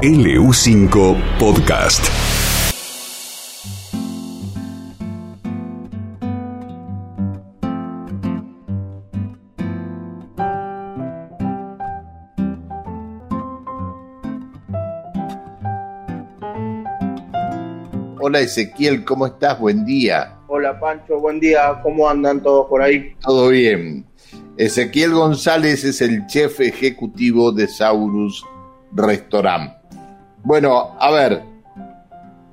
LU5 Podcast. Hola Ezequiel, ¿cómo estás? Buen día. Hola Pancho, buen día. ¿Cómo andan todos por ahí? Todo bien. Ezequiel González es el chef ejecutivo de Saurus Restaurant. Bueno, a ver,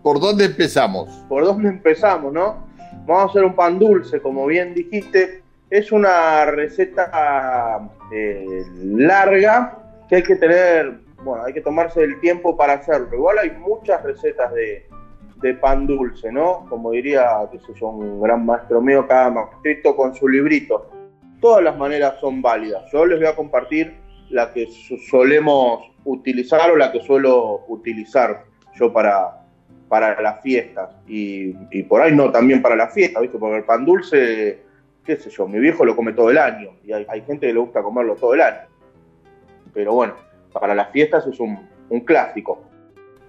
¿por dónde empezamos? ¿Por dónde empezamos, no? Vamos a hacer un pan dulce, como bien dijiste. Es una receta eh, larga que hay que tener, bueno, hay que tomarse el tiempo para hacerlo. Igual hay muchas recetas de, pan dulce, ¿no? Como diría, que sé yo, un gran maestro mío, cada maestrito con su librito. Todas las maneras son válidas. Yo les voy a compartir la que solemos utilizar o la que suelo utilizar yo para, para las fiestas. Y, por ahí no, también para las fiestas, ¿viste? Porque el pan dulce, qué sé yo, mi viejo lo come todo el año y hay, gente que le gusta comerlo todo el año. Pero bueno, para las fiestas es un, un clásico.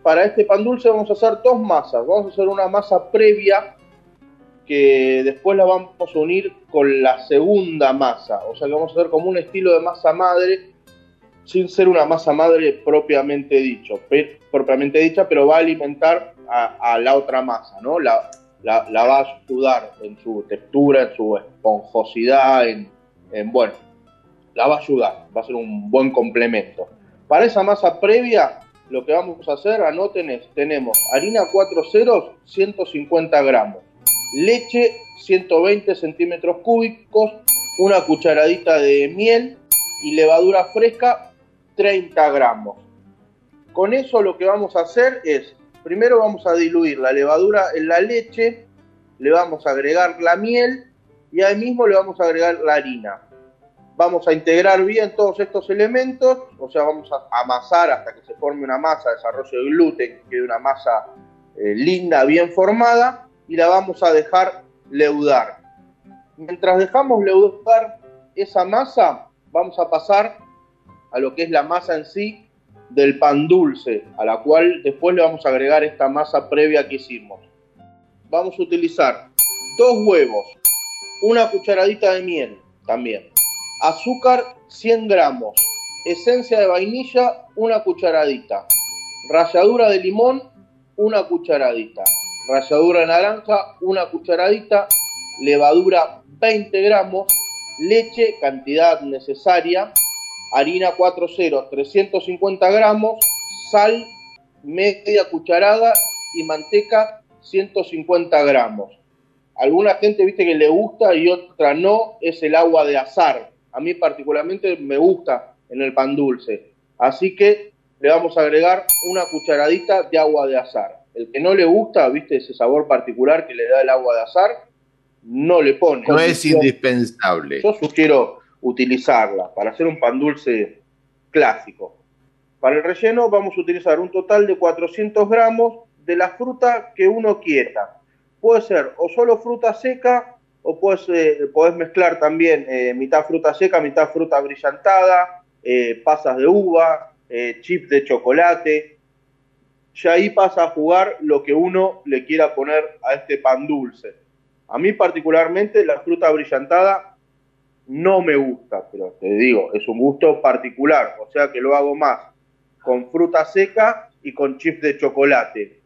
Para este pan dulce vamos a hacer dos masas. Vamos a hacer una masa previa que después la vamos a unir con la segunda masa. O sea que vamos a hacer como un estilo de masa madre sin ser una masa madre propiamente dicho, propiamente dicha, pero va a alimentar a, la otra masa, ¿no? La, la, va a ayudar en su textura, en su esponjosidad, en, bueno, la va a ayudar, va a ser un buen complemento. Para esa masa previa, lo que vamos a hacer, anoten tenemos harina 4 ceros, 150 gramos, leche, 120 centímetros cúbicos, una cucharadita de miel y levadura fresca, 30 gramos. Con eso lo que vamos a hacer es, primero vamos a diluir la levadura en la leche, le vamos a agregar la miel y ahí mismo le vamos a agregar la harina. Vamos a integrar bien todos estos elementos, o sea, vamos a amasar hasta que se forme una masa, desarrollo de gluten, que quede una masa eh, linda, bien formada, y la vamos a dejar leudar. Mientras dejamos leudar esa masa, vamos a pasar a lo que es la masa en sí del pan dulce, a la cual después le vamos a agregar esta masa previa que hicimos. Vamos a utilizar dos huevos, una cucharadita de miel también, azúcar 100 gramos, esencia de vainilla una cucharadita, ralladura de limón una cucharadita, ralladura de naranja una cucharadita, levadura 20 gramos, leche cantidad necesaria, harina 4 ceros 350 gramos, sal media cucharada y manteca 150 gramos. Alguna gente viste que le gusta y otra no, es el agua de azar. A mí particularmente me gusta en el pan dulce. Así que le vamos a agregar una cucharadita de agua de azar. El que no le gusta, viste ese sabor particular que le da el agua de azar, no le pone. No es indispensable. Yo sugiero utilizarla para hacer un pan dulce clásico. Para el relleno vamos a utilizar un total de 400 gramos de la fruta que uno quiera. Puede ser o solo fruta seca o puedes, eh, mezclar también eh, mitad fruta seca, mitad fruta brillantada, eh, pasas de uva, chips de chocolate. Ya ahí pasa a jugar lo que uno le quiera poner a este pan dulce. A mí particularmente la fruta brillantada no me gusta, pero te digo, es un gusto particular, o sea que lo hago más con fruta seca y con chips de chocolate.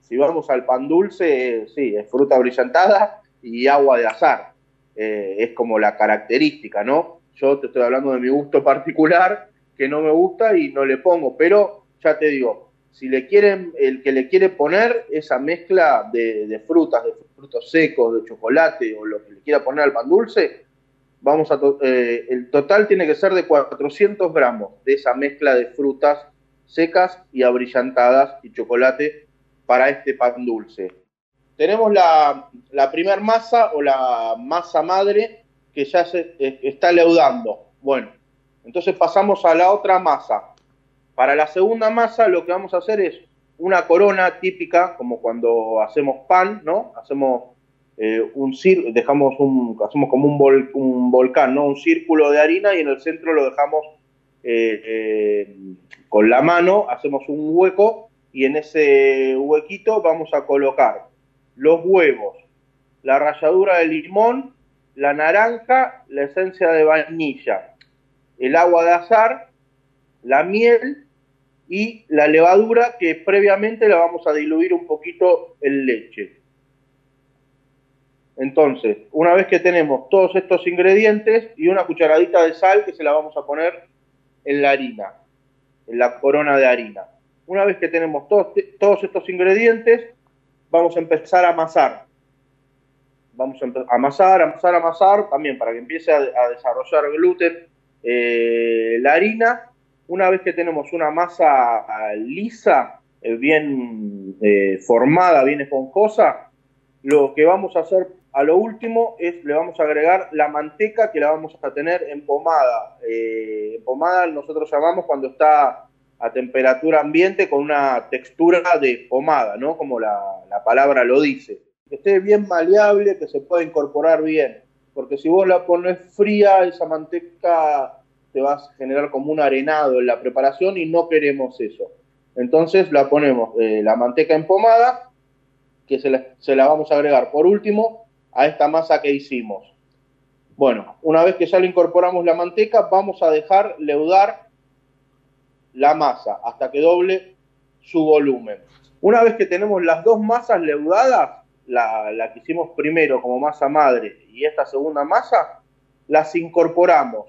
Si vamos al pan dulce, sí, es fruta brillantada y agua de azar. Eh, es como la característica, ¿no? Yo te estoy hablando de mi gusto particular, que no me gusta y no le pongo, pero ya te digo, si le quieren, el que le quiere poner esa mezcla de frutas, de frutos secos, de chocolate o lo que le quiera poner al pan dulce, vamos a eh, el total tiene que ser de 400 gramos de esa mezcla de frutas secas y abrillantadas y chocolate para este pan dulce. Tenemos la, la masa o la masa madre que ya eh, está leudando. Bueno, entonces pasamos a la otra masa. Para la segunda masa lo que vamos a hacer es una corona típica, como cuando hacemos pan, ¿no? Hacemos eh, un dejamos un, hacemos como un, un volcán, ¿no? Un círculo de harina y en el centro lo dejamos eh, eh, con la mano, hacemos un hueco y en ese huequito vamos a colocar los huevos, la ralladura de limón, la naranja, la esencia de vainilla, el agua de azar, la miel y la levadura que previamente la vamos a diluir un poquito en leche. Entonces, una vez que tenemos todos estos ingredientes y una cucharadita de sal que se la vamos a poner en la harina, en la corona de harina. Una vez que tenemos todos, estos ingredientes, vamos a empezar a amasar. Vamos a amasar, amasar, amasar, también para que empiece a, desarrollar gluten eh, la harina. Una vez que tenemos una masa lisa, eh, bien eh, formada, bien esponjosa, lo que vamos a hacer a lo último es le vamos a agregar la manteca que la vamos a tener en pomada. Eh, nosotros llamamos cuando está a temperatura ambiente con una textura de pomada, ¿no? Como la, palabra lo dice. Que esté bien maleable, que se pueda incorporar bien. Porque si vos la pones fría, esa manteca te va a generar como un arenado en la preparación y no queremos eso. Entonces la ponemos eh, la manteca en pomada, que se la vamos a agregar por último a esta masa que hicimos. Bueno, una vez que ya le incorporamos la manteca, vamos a dejar leudar la masa hasta que doble su volumen. Una vez que tenemos las dos masas leudadas, la, que hicimos primero como masa madre y esta segunda masa, las incorporamos,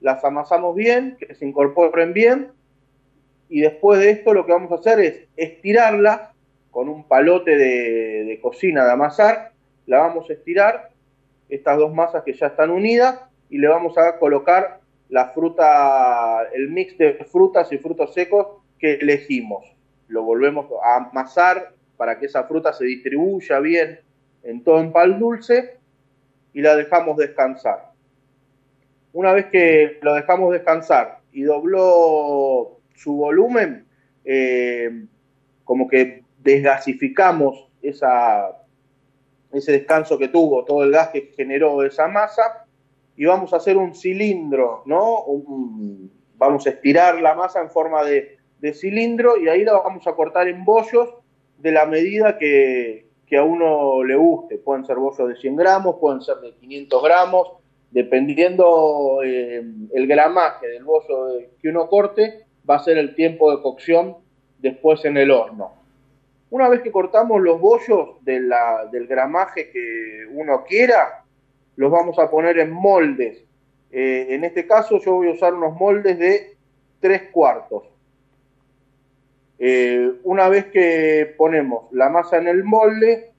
las amasamos bien, que se incorporen bien, y después de esto lo que vamos a hacer es estirarlas con un palote de, de cocina de amasar la vamos a estirar, estas dos masas que ya están unidas, y le vamos a colocar la fruta, el mix de frutas y frutos secos que elegimos. Lo volvemos a amasar para que esa fruta se distribuya bien en todo el pan dulce y la dejamos descansar. Una vez que lo dejamos descansar y dobló su volumen, eh, como que desgasificamos esa, ese descanso que tuvo, todo el gas que generó esa masa, y vamos a hacer un cilindro, ¿no? vamos a estirar la masa en forma de, cilindro y ahí la vamos a cortar en bollos de la medida que, a uno le guste. Pueden ser bollos de 100 gramos, pueden ser de 500 gramos, dependiendo eh, el gramaje del bollo que uno corte, va a ser el tiempo de cocción después en el horno. Una vez que cortamos los bollos del gramaje que uno quiera, los vamos a poner en moldes. Eh, en este caso yo voy a usar unos moldes de tres cuartos. Eh, una vez que ponemos la masa en el molde,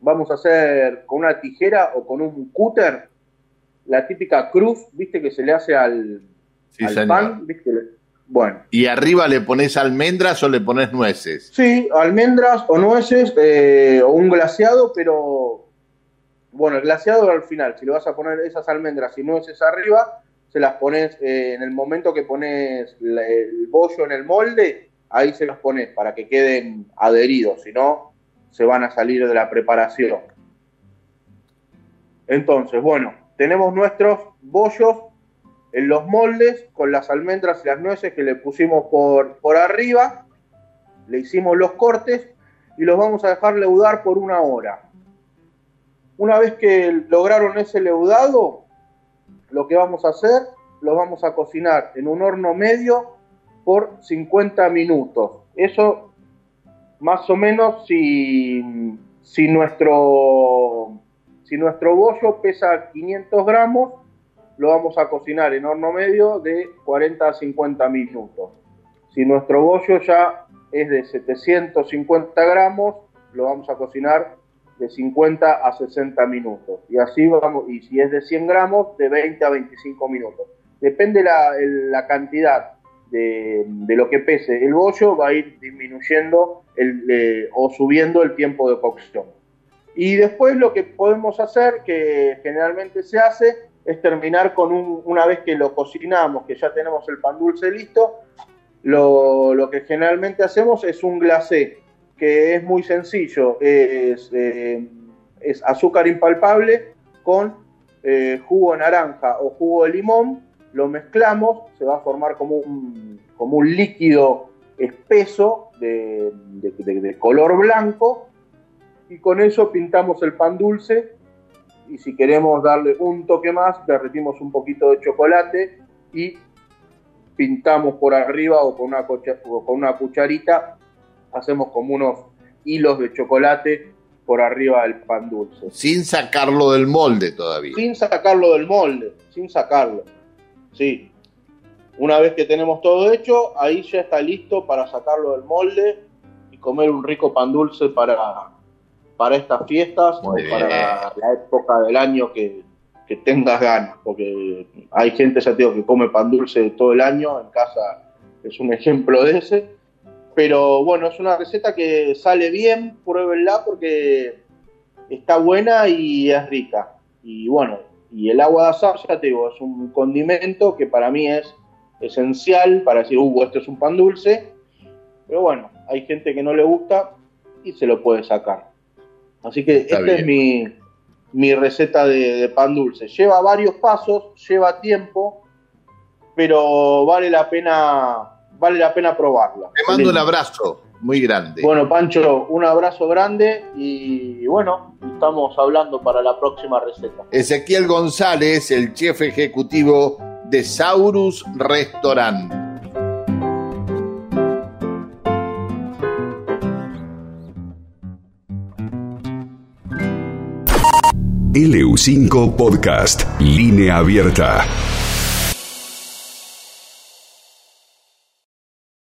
vamos a hacer con una tijera o con un cúter la típica cruz, viste que se le hace al, pan, ¿viste? Bueno. ¿Y arriba le pones almendras o le pones nueces? Sí, almendras o nueces eh, o un glaseado, pero bueno, el glaseado al final. Si le vas a poner esas almendras y nueces arriba, se las pones eh, en el momento que pones el bollo en el molde, ahí se los pones para que queden adheridos, si no, se van a salir de la preparación. Entonces, bueno, tenemos nuestros bollos en los moldes con las almendras y las nueces que le pusimos por, por arriba, le hicimos los cortes y los vamos a dejar leudar por una hora. Una vez que lograron ese leudado, lo que vamos a hacer, los vamos a cocinar en un horno medio por 50 minutos. Eso más o menos si, si, nuestro, si nuestro bollo pesa 500 gramos, lo vamos a cocinar en horno medio de 40 a 50 minutos. Si nuestro bollo ya es de 750 gramos, lo vamos a cocinar de 50 a 60 minutos. Y así vamos, y si es de 100 gramos, de 20 a 25 minutos. Depende la, la cantidad de, lo que pese el bollo, va a ir disminuyendo el, o subiendo el tiempo de cocción. Y después lo que podemos hacer, que generalmente se hace, es terminar con un, una vez que lo cocinamos, que ya tenemos el pan dulce listo, lo, que generalmente hacemos es un glacé, que es muy sencillo, es, eh, azúcar impalpable con eh, jugo de naranja o jugo de limón lo mezclamos, se va a formar como un, líquido espeso de color blanco y con eso pintamos el pan dulce y si queremos darle un toque más, derretimos un poquito de chocolate y pintamos por arriba o con una, con una cucharita, hacemos como unos hilos de chocolate por arriba del pan dulce. Sin sacarlo del molde todavía. Sin sacarlo del molde, sin sacarlo. Sí. Una vez que tenemos todo hecho, ahí ya está listo para sacarlo del molde y comer un rico pan dulce para, para estas fiestas o para la época del año que, que tengas ganas, porque hay gente, ya te digo, que come pan dulce todo el año, en casa es un ejemplo de ese, pero bueno, es una receta que sale bien, pruébenla porque está buena y es rica. Y bueno, y el agua de azar, ya te digo, es un condimento que para mí es esencial para decir, uh, esto es un pan dulce, pero bueno, hay gente que no le gusta y se lo puede sacar. Así que esta es mi, receta de, pan dulce. Lleva varios pasos, lleva tiempo, pero vale la pena, vale la pena probarla. Te mando un abrazo muy grande. Bueno, Pancho, un abrazo grande y bueno, estamos hablando para la próxima receta. Ezequiel González, el chef ejecutivo de Saurus Restaurant. LU5 Podcast, línea abierta.